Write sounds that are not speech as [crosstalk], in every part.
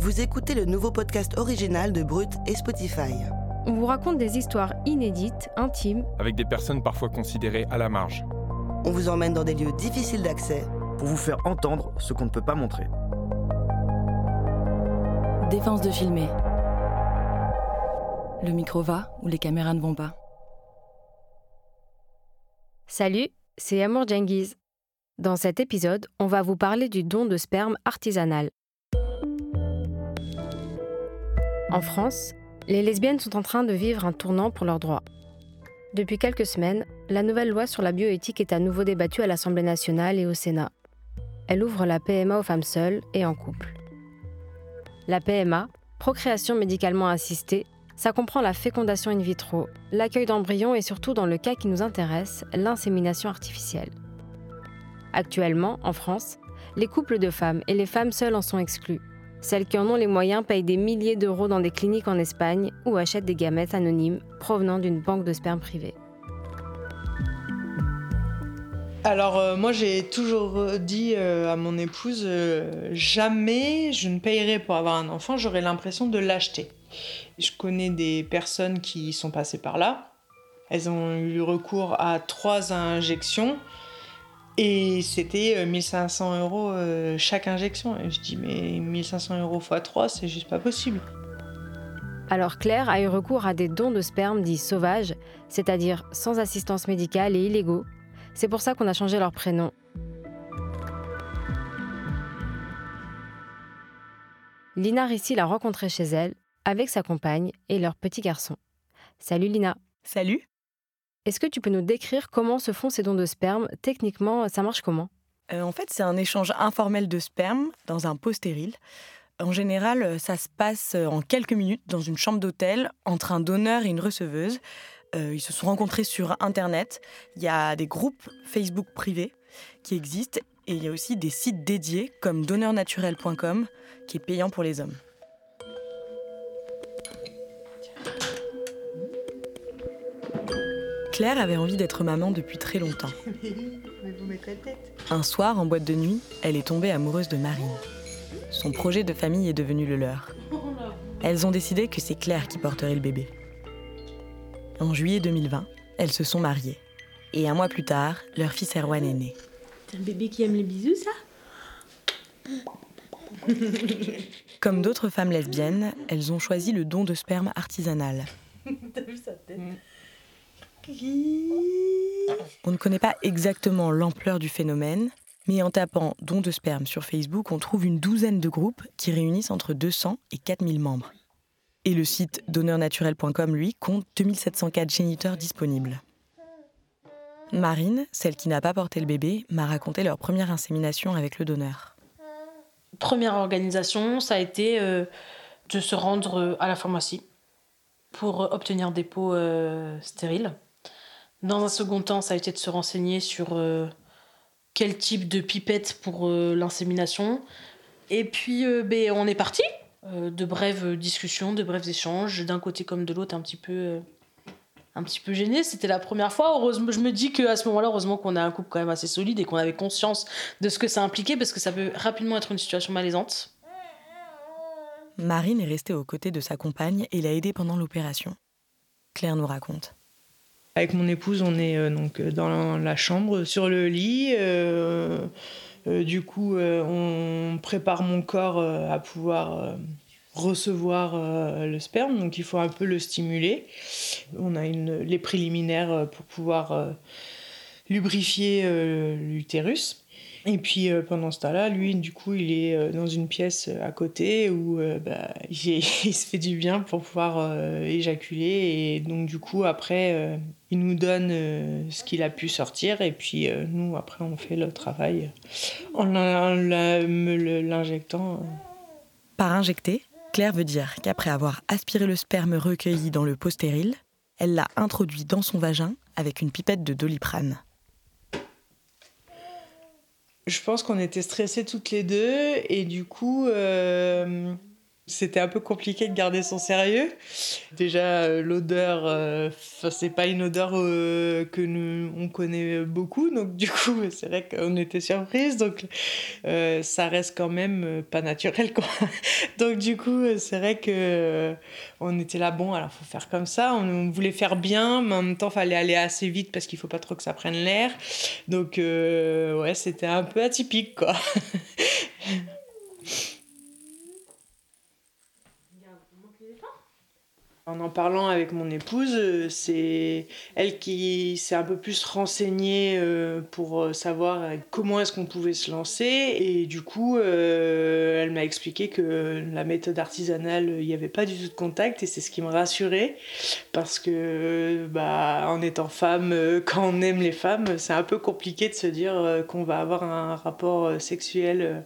Vous écoutez le nouveau podcast original de Brut et Spotify. On vous raconte des histoires inédites, intimes, avec des personnes parfois considérées à la marge. On vous emmène dans des lieux difficiles d'accès pour vous faire entendre ce qu'on ne peut pas montrer. Défense de filmer. Le micro va ou les caméras ne vont pas. Salut, c'est Amour Djengiz. Dans cet épisode, on va vous parler du don de sperme artisanal. En France, les lesbiennes sont en train de vivre un tournant pour leurs droits. Depuis quelques semaines, la nouvelle loi sur la bioéthique est à nouveau débattue à l'Assemblée nationale et au Sénat. Elle ouvre la PMA aux femmes seules et en couple. La PMA, procréation médicalement assistée, ça comprend la fécondation in vitro, l'accueil d'embryons et surtout dans le cas qui nous intéresse, l'insémination artificielle. Actuellement, en France, les couples de femmes et les femmes seules en sont exclus, celles qui en ont les moyens payent des milliers d'euros dans des cliniques en Espagne ou achètent des gamètes anonymes provenant d'une banque de sperme privée. Alors euh, moi j'ai toujours euh, dit euh, à mon épouse jamais je ne payerai pour avoir un enfant, j'aurai l'impression de l'acheter. Je connais des personnes qui sont passées par là. Elles ont eu recours à trois injections et c'était 1500 euh, euros euh, chaque injection. Et je dis, mais 1500 euros x 3, c'est juste pas possible. Alors Claire a eu recours à des dons de sperme dits sauvages, c'est-à-dire sans assistance médicale et illégaux. C'est pour ça qu'on a changé leur prénom. Lina Rissi l'a rencontrée chez elle, avec sa compagne et leur petit garçon. Salut Lina. Salut. Est-ce que tu peux nous décrire comment se font ces dons de sperme? Techniquement, ça marche comment? Euh, En fait, c'est un échange informel de sperme dans un pot stérile. En général, ça se passe en quelques minutes dans une chambre d'hôtel entre un donneur et une receveuse. Euh, ils se sont rencontrés sur Internet. Il y a des groupes Facebook privés qui existent et il y a aussi des sites dédiés comme donneurnaturel.com qui est payant pour les hommes. Claire avait envie d'être maman depuis très longtemps. [laughs] Un soir, en boîte de nuit, elle est tombée amoureuse de Marine. Son projet de famille est devenu le leur. Elles ont décidé que c'est Claire qui porterait le bébé. En juillet 2020, elles se sont mariées. Et un mois plus tard, leur fils Erwan est né. C'est un bébé qui aime les bisous, ça? [laughs] Comme d'autres femmes lesbiennes, elles ont choisi le don de sperme artisanal. [laughs] T'as vu sa tête? On ne connaît pas exactement l'ampleur du phénomène, mais en tapant don de sperme sur Facebook, on trouve une douzaine de groupes qui réunissent entre 200 et 4000 membres. Et le site donneurnaturel.com, lui, compte 2704 géniteurs disponibles. Marine, celle qui n'a pas porté le bébé, m'a raconté leur première insémination avec le donneur. Première organisation, ça a été euh, de se rendre euh, à la pharmacie pour obtenir des pots euh, stériles. Dans un second temps, ça a été de se renseigner sur euh, quel type de pipette pour euh, l'insémination. Et puis, euh, ben, on est parti. de brèves discussions, de brefs échanges, d'un côté comme de l'autre, un petit peu un petit peu gêné. C'était la première fois. Heureusement, je me dis qu'à ce moment-là, heureusement qu'on a un couple quand même assez solide et qu'on avait conscience de ce que ça impliquait parce que ça peut rapidement être une situation malaisante. Marine est restée aux côtés de sa compagne et l'a aidée pendant l'opération. Claire nous raconte. Avec mon épouse, on est euh, donc euh, dans la chambre, sur le lit. Euh, du coup, on prépare mon corps à pouvoir recevoir le sperme, donc il faut un peu le stimuler. On a une, les préliminaires pour pouvoir lubrifier l'utérus. Et puis pendant ce temps-là, lui, du coup, il est dans une pièce à côté où bah, [laughs] il, se fait du bien pour pouvoir éjaculer. Et donc, du coup, après, il nous donne ce qu'il a pu sortir. Et puis nous, après, on fait le travail en l'injectant. Par injecter, Claire veut dire qu'après avoir aspiré le sperme recueilli dans le pot stérile, elle l'a introduit dans son vagin avec une pipette de doliprane. Je pense qu'on était stressés toutes les deux et du coup, euh, c'était un peu compliqué de garder son sérieux. Déjà, euh, l'odeur, euh, c'est pas une odeur euh, que nous on connaît beaucoup, donc du coup, [laughs] c'est vrai qu'on était surprise. Donc, ça reste quand même pas naturel, quoi. [laughs] donc du coup, c'est vrai que on était là, bon, alors faut faire comme ça. On, voulait faire bien, mais en même temps, fallait aller assez vite parce qu'il faut pas trop que ça prenne l'air. Donc, ouais, c'était un peu atypique, quoi. [laughs] En en parlant avec mon épouse, euh, c'est elle qui s'est un peu plus renseignée euh, pour euh, savoir comment est-ce qu'on pouvait se lancer. Et du coup, elle m'a expliqué que la méthode artisanale, il n'y avait pas du tout de contact et c'est ce qui me rassurait. Parce que, bah, en étant femme, [laughs] quand on aime les femmes, c'est un peu compliqué de se dire qu'on va avoir un rapport sexuel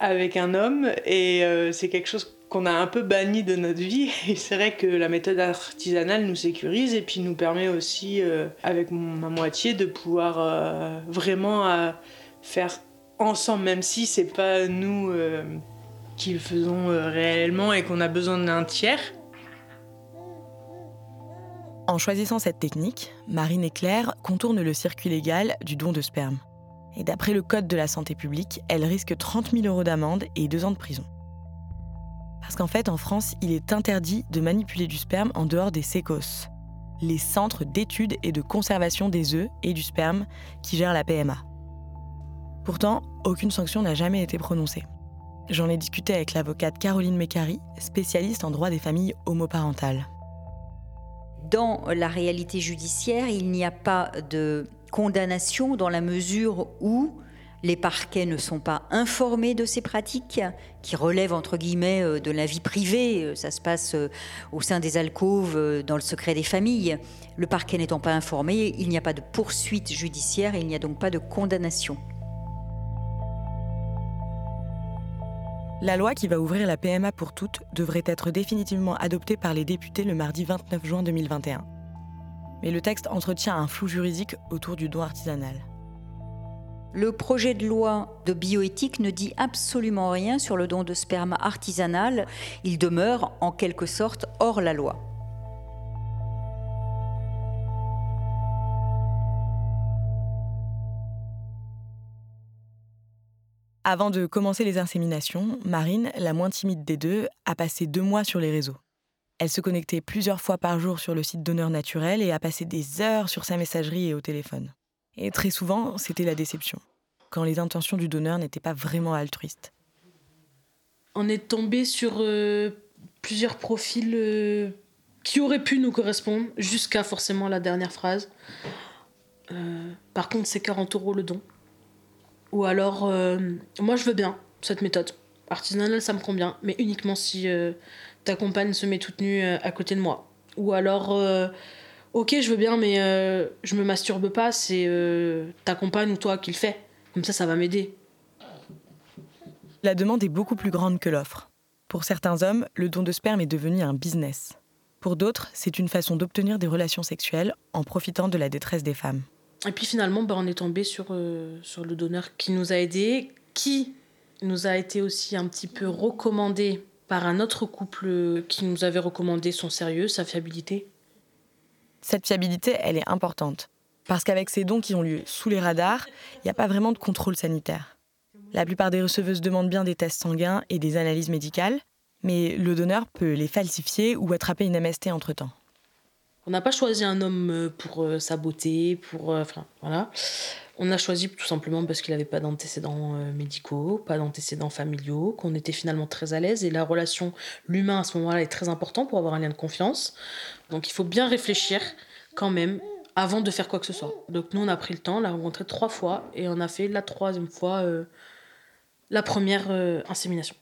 avec un homme. Et c'est quelque chose qu'on a un peu banni de notre vie. Et c'est vrai que la méthode artisanale nous sécurise et puis nous permet aussi, euh, avec ma moitié, de pouvoir euh, vraiment euh, faire ensemble, même si c'est pas nous qui le faisons réellement et qu'on a besoin d'un tiers. En choisissant cette technique, Marine et Claire contournent le circuit légal du don de sperme. Et d'après le Code de la santé publique, elles risquent 30 000 euros d'amende et deux ans de prison. Parce qu'en fait, en France, il est interdit de manipuler du sperme en dehors des sécos, les centres d'études et de conservation des œufs et du sperme qui gèrent la PMA. Pourtant, aucune sanction n'a jamais été prononcée. J'en ai discuté avec l'avocate Caroline Mécari, spécialiste en droit des familles homoparentales. Dans la réalité judiciaire, il n'y a pas de condamnation dans la mesure où les parquets ne sont pas informés de ces pratiques qui relèvent euh, de la vie privée. Euh, ça se passe euh, au sein des alcôves, dans le secret des familles. Le parquet n'étant pas informé, il n'y a pas de poursuite judiciaire et il n'y a donc pas de condamnation. La loi qui va ouvrir la PMA pour toutes devrait être définitivement adoptée par les députés le mardi 29 juin 2021. Mais le texte entretient un flou juridique autour du don artisanal. Le projet de loi de bioéthique ne dit absolument rien sur le don de sperme artisanal. Il demeure en quelque sorte hors la loi. Avant de commencer les inséminations, Marine, la moins timide des deux, a passé deux mois sur les réseaux. Elle se connectait plusieurs fois par jour sur le site Donneur Naturel et a passé des heures sur sa messagerie et au téléphone. Et très souvent, c'était la déception, quand les intentions du donneur n'étaient pas vraiment altruistes. On est tombé sur euh, plusieurs profils euh, qui auraient pu nous correspondre, jusqu'à forcément la dernière phrase. Euh, par contre, c'est 40 euros le don. Ou alors, moi je veux bien cette méthode. Artisanale, ça me convient, mais uniquement si ta compagne se met toute nue à côté de moi. Ou alors ok, je veux bien, mais euh, je me masturbe pas, c'est euh, ta compagne ou toi qui le fait. Comme ça, ça va m'aider. La demande est beaucoup plus grande que l'offre. Pour certains hommes, le don de sperme est devenu un business. Pour d'autres, c'est une façon d'obtenir des relations sexuelles en profitant de la détresse des femmes. Et puis finalement, bah, on est tombé sur, euh, sur le donneur qui nous a aidés, qui nous a été aussi un petit peu recommandé par un autre couple qui nous avait recommandé son sérieux, sa fiabilité. Cette fiabilité, elle est importante. Parce qu'avec ces dons qui ont lieu sous les radars, il n'y a pas vraiment de contrôle sanitaire. La plupart des receveuses demandent bien des tests sanguins et des analyses médicales, mais le donneur peut les falsifier ou attraper une MST entre-temps. On n'a pas choisi un homme euh, pour euh, sa beauté, pour. Euh, enfin, voilà. On a choisi tout simplement parce qu'il n'avait pas d'antécédents médicaux, pas d'antécédents familiaux, qu'on était finalement très à l'aise et la relation, l'humain à ce moment-là est très important pour avoir un lien de confiance. Donc il faut bien réfléchir quand même avant de faire quoi que ce soit. Donc nous on a pris le temps, on l'a rencontré trois fois et on a fait la troisième fois la première insémination.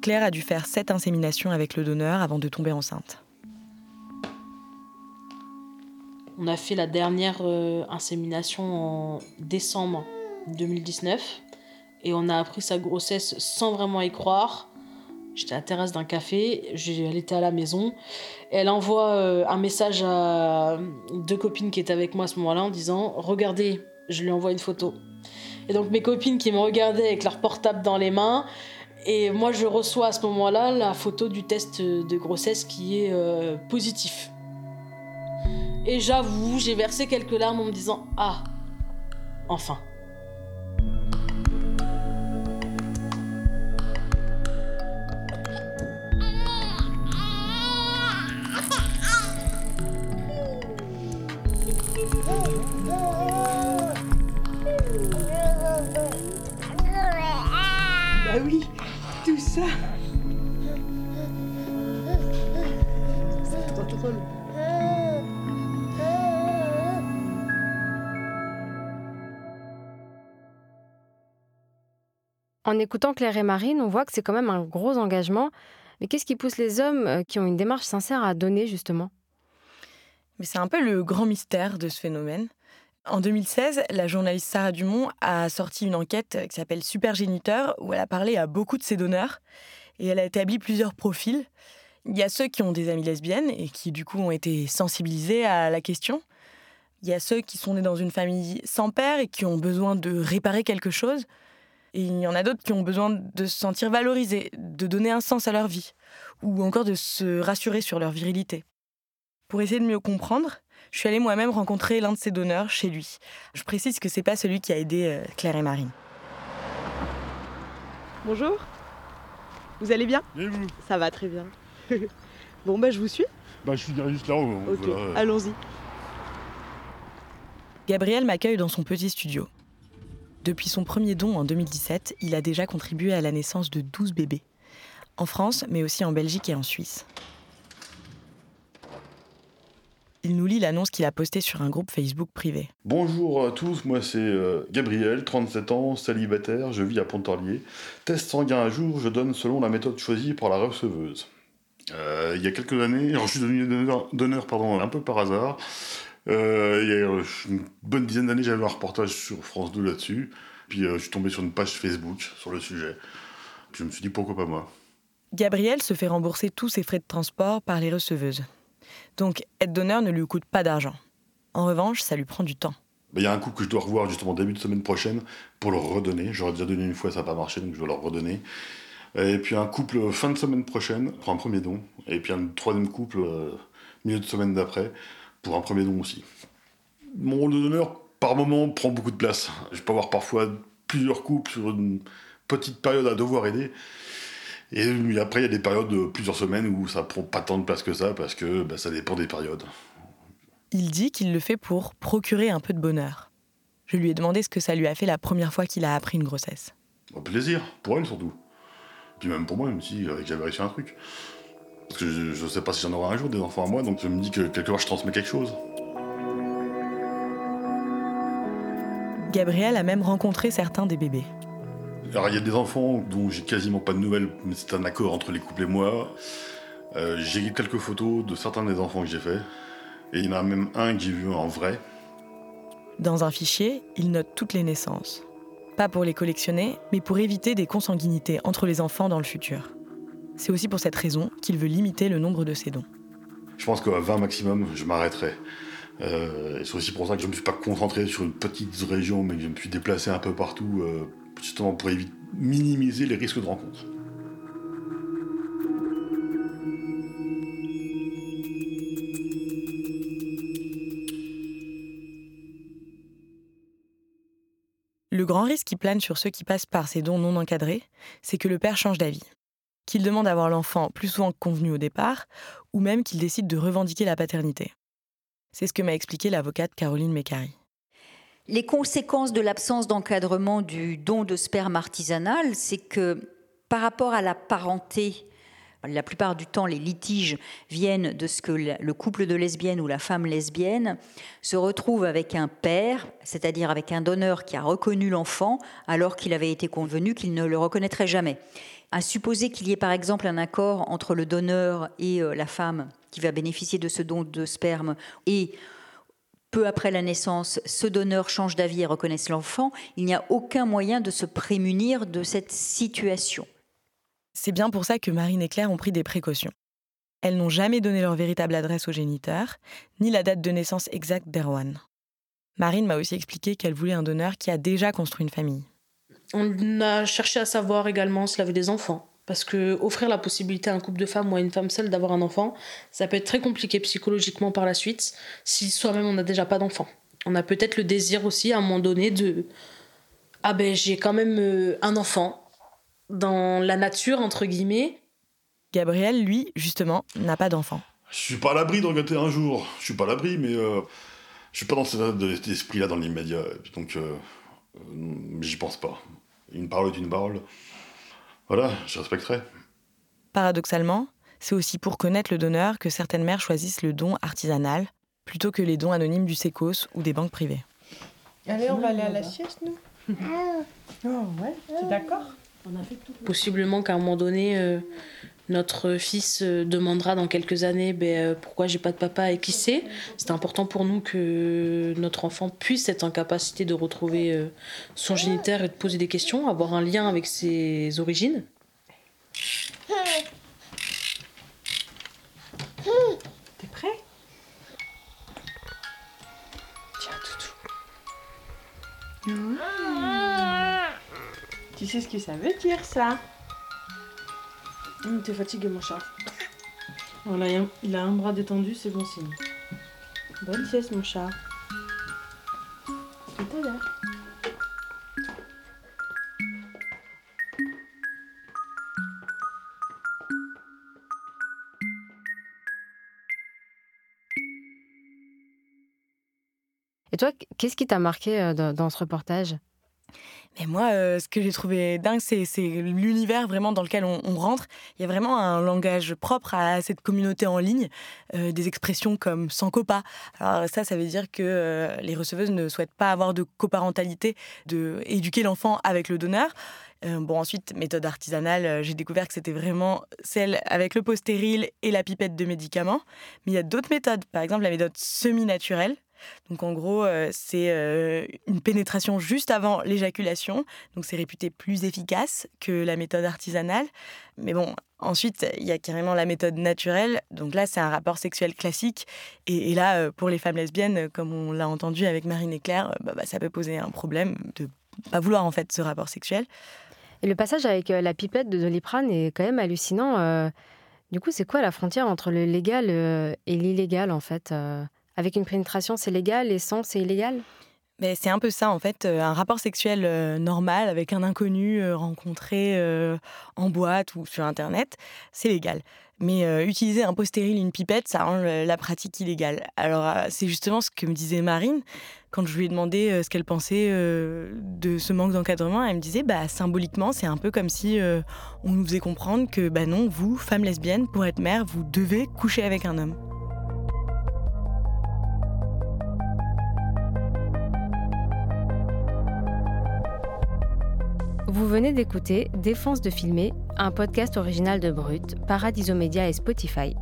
Claire a dû faire sept inséminations avec le donneur avant de tomber enceinte. On a fait la dernière euh, insémination en décembre 2019 et on a appris sa grossesse sans vraiment y croire. J'étais à la terrasse d'un café, elle était à la maison. Elle envoie euh, un message à deux copines qui étaient avec moi à ce moment-là en disant Regardez, je lui envoie une photo. Et donc mes copines qui me regardaient avec leur portable dans les mains, et moi je reçois à ce moment-là la photo du test de grossesse qui est euh, positif. Et j'avoue, j'ai versé quelques larmes en me disant Ah, enfin. Bah oui, tout ça. C'est trop drôle. En écoutant Claire et Marine, on voit que c'est quand même un gros engagement. Mais qu'est-ce qui pousse les hommes euh, qui ont une démarche sincère à donner, justement? Mais c'est un peu le grand mystère de ce phénomène. En 2016, la journaliste Sarah Dumont a sorti une enquête qui s'appelle Supergéniteur, où elle a parlé à beaucoup de ses donneurs et elle a établi plusieurs profils. Il y a ceux qui ont des amies lesbiennes et qui du coup ont été sensibilisés à la question. Il y a ceux qui sont nés dans une famille sans père et qui ont besoin de réparer quelque chose. Et il y en a d'autres qui ont besoin de se sentir valorisés, de donner un sens à leur vie, ou encore de se rassurer sur leur virilité. Pour essayer de mieux comprendre, je suis allée moi-même rencontrer l'un de ses donneurs chez lui. Je précise que c'est pas celui qui a aidé euh, Claire et Marine. Bonjour. Vous allez bien? Et vous? Ça va très bien. [laughs] bon bah je vous suis. Bah je suis juste là-haut. hein, Ok, voilà. allons-y. Gabriel m'accueille dans son petit studio. Depuis son premier don en 2017, il a déjà contribué à la naissance de 12 bébés. En France, mais aussi en Belgique et en Suisse. Il nous lit l'annonce qu'il a postée sur un groupe Facebook privé. Bonjour à tous, moi c'est euh, Gabriel, 37 ans, célibataire, je vis à Pontarlier. Test sanguin à jour, je donne selon la méthode choisie par la receveuse. Euh, il y a quelques années, alors je suis devenu donneur, donneur, pardon, un peu par hasard. Euh, il y a euh, une bonne dizaine d'années, j'avais un reportage sur France 2 là-dessus. Puis euh, je suis tombé sur une page Facebook sur le sujet. Puis je me suis dit pourquoi pas moi? Gabriel se fait rembourser tous ses frais de transport par les receveuses. Donc, être donneur ne lui coûte pas d'argent. En revanche, ça lui prend du temps. Bah, Il y a un couple que je dois revoir justement début de semaine prochaine pour leur redonner. J'aurais déjà donné une fois, ça n'a pas marché, donc je dois leur redonner. Et puis un couple euh, fin de semaine prochaine pour un premier don. Et puis un troisième couple euh, milieu de semaine d'après pour un premier don aussi. Mon rôle de donneur, par moment, prend beaucoup de place. Je peux avoir parfois plusieurs couples sur une petite période à devoir aider. Et après, il y a des périodes de plusieurs semaines où ça prend pas tant de place que ça parce que bah, ça dépend des périodes. Il dit qu'il le fait pour procurer un peu de bonheur. Je lui ai demandé ce que ça lui a fait la première fois qu'il a appris une grossesse. Au plaisir, pour elle surtout. Puis même pour moi, même si euh, j'avais réussi un truc. Parce que je, je sais pas si j'en aurai un jour des enfants à moi, donc je me dis que quelque part je transmets quelque chose. Gabriel a même rencontré certains des bébés. Alors il y a des enfants dont j'ai quasiment pas de nouvelles, mais c'est un accord entre les couples et moi. Euh, j'ai quelques photos de certains des enfants que j'ai faits. Et il y en a même un que j'ai vu en vrai. Dans un fichier, il note toutes les naissances. Pas pour les collectionner, mais pour éviter des consanguinités entre les enfants dans le futur. C'est aussi pour cette raison qu'il veut limiter le nombre de ses dons. Je pense qu'à 20 maximum, je m'arrêterai. Euh, c'est aussi pour ça que je ne me suis pas concentré sur une petite région, mais que je me suis déplacé un peu partout, euh, justement pour éviter, minimiser les risques de rencontre. Le grand risque qui plane sur ceux qui passent par ces dons non encadrés, c'est que le père change d'avis. Qu'il demande à avoir l'enfant plus souvent que convenu au départ, ou même qu'il décide de revendiquer la paternité. C'est ce que m'a expliqué l'avocate Caroline Mécari. Les conséquences de l'absence d'encadrement du don de sperme artisanal, c'est que par rapport à la parenté, la plupart du temps, les litiges viennent de ce que le couple de lesbiennes ou la femme lesbienne se retrouve avec un père, c'est-à-dire avec un donneur qui a reconnu l'enfant alors qu'il avait été convenu qu'il ne le reconnaîtrait jamais. À supposer qu'il y ait par exemple un accord entre le donneur et euh, la femme qui va bénéficier de ce don de sperme et peu après la naissance, ce donneur change d'avis et reconnaisse l'enfant, il n'y a aucun moyen de se prémunir de cette situation. C'est bien pour ça que Marine et Claire ont pris des précautions. Elles n'ont jamais donné leur véritable adresse au géniteur, ni la date de naissance exacte d'Erwan. Marine m'a aussi expliqué qu'elle voulait un donneur qui a déjà construit une famille. On a cherché à savoir également s'il avait des enfants. Parce que offrir la possibilité à un couple de femmes ou à une femme seule d'avoir un enfant, ça peut être très compliqué psychologiquement par la suite si soi-même on n'a déjà pas d'enfant. On a peut-être le désir aussi à un moment donné de ah ben j'ai quand même euh, un enfant dans la nature entre guillemets. Gabriel, lui, justement, n'a pas d'enfant. Je suis pas à l'abri d'en gâter un jour. Je suis pas à l'abri, mais euh, je suis pas dans cet état d'esprit-là dans l'immédiat. Donc, euh, j'y pense pas. Une parole est une parole. Voilà, je respecterai. Paradoxalement, c'est aussi pour connaître le donneur que certaines mères choisissent le don artisanal plutôt que les dons anonymes du SECOS ou des banques privées. Allez, on va aller à la sieste, nous Oh ouais, t'es d'accord? Possiblement qu'à un moment donné, euh, notre fils euh, demandera dans quelques années ben, euh, pourquoi j'ai pas de papa et qui sait. C'est important pour nous que notre enfant puisse être en capacité de retrouver euh, son géniteur et de poser des questions, avoir un lien avec ses origines. T'es prêt? Tiens, toutou. Tu sais ce que ça veut dire, ça? Hum, T'es fatigué, mon chat. Voilà, il a- un bras détendu, c'est bon signe. Bonne sieste, mon chat. Et toi, qu'est-ce qui t'a marqué euh, dans ce reportage? Mais moi, euh, ce que j'ai trouvé dingue, c'est l'univers vraiment dans lequel on, rentre. Il y a vraiment un langage propre à cette communauté en ligne, euh, des expressions comme sans copa. Alors ça, ça veut dire que euh, les receveuses ne souhaitent pas avoir de coparentalité, de éduquer l'enfant avec le donneur. Bon, ensuite, méthode artisanale, j'ai découvert que c'était vraiment celle avec le pot stérile et la pipette de médicaments. Mais il y a d'autres méthodes, par exemple la méthode semi-naturelle. Donc en gros, euh, c'est euh, une pénétration juste avant l'éjaculation. Donc c'est réputé plus efficace que la méthode artisanale. Mais bon, ensuite, il y a carrément la méthode naturelle. Donc là, c'est un rapport sexuel classique. Et, là, euh, pour les femmes lesbiennes, comme on l'a entendu avec Marine et Claire, bah, bah, ça peut poser un problème de pas vouloir en fait ce rapport sexuel. Et le passage avec la pipette de Doliprane est quand même hallucinant. Du coup, c'est quoi la frontière entre le légal et l'illégal en fait Avec une pénétration, c'est légal et sans, c'est illégal? Mais c'est un peu ça, en fait, euh, un rapport sexuel euh, normal avec un inconnu euh, rencontré en boîte ou sur Internet, c'est légal. Mais utiliser un pot stérile, une pipette, ça rend la pratique illégale. Alors, c'est justement ce que me disait Marine quand je lui ai demandé ce qu'elle pensait de ce manque d'encadrement. Elle me disait, bah, symboliquement, c'est un peu comme si on nous faisait comprendre que, bah non, vous, femme lesbienne, pour être mère, vous devez coucher avec un homme. Vous venez d'écouter Défense de filmer, un podcast original de Brut, Paradiso Media et Spotify.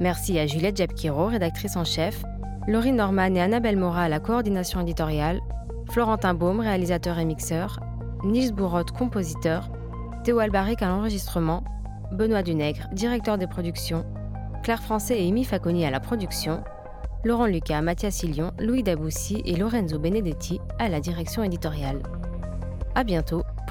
Merci à Juliette Jabkiro, rédactrice en chef, Laurie Norman et Annabelle Mora à la coordination éditoriale, Florentin Baume, réalisateur et mixeur, Nils Bourotte, compositeur, Théo Albaric à l'enregistrement, Benoît Dunègre, directeur des productions, Claire Français et Amy Faconi à la production, Laurent Lucas, Mathias Silion, Louis Daboussi et Lorenzo Benedetti à la direction éditoriale. À bientôt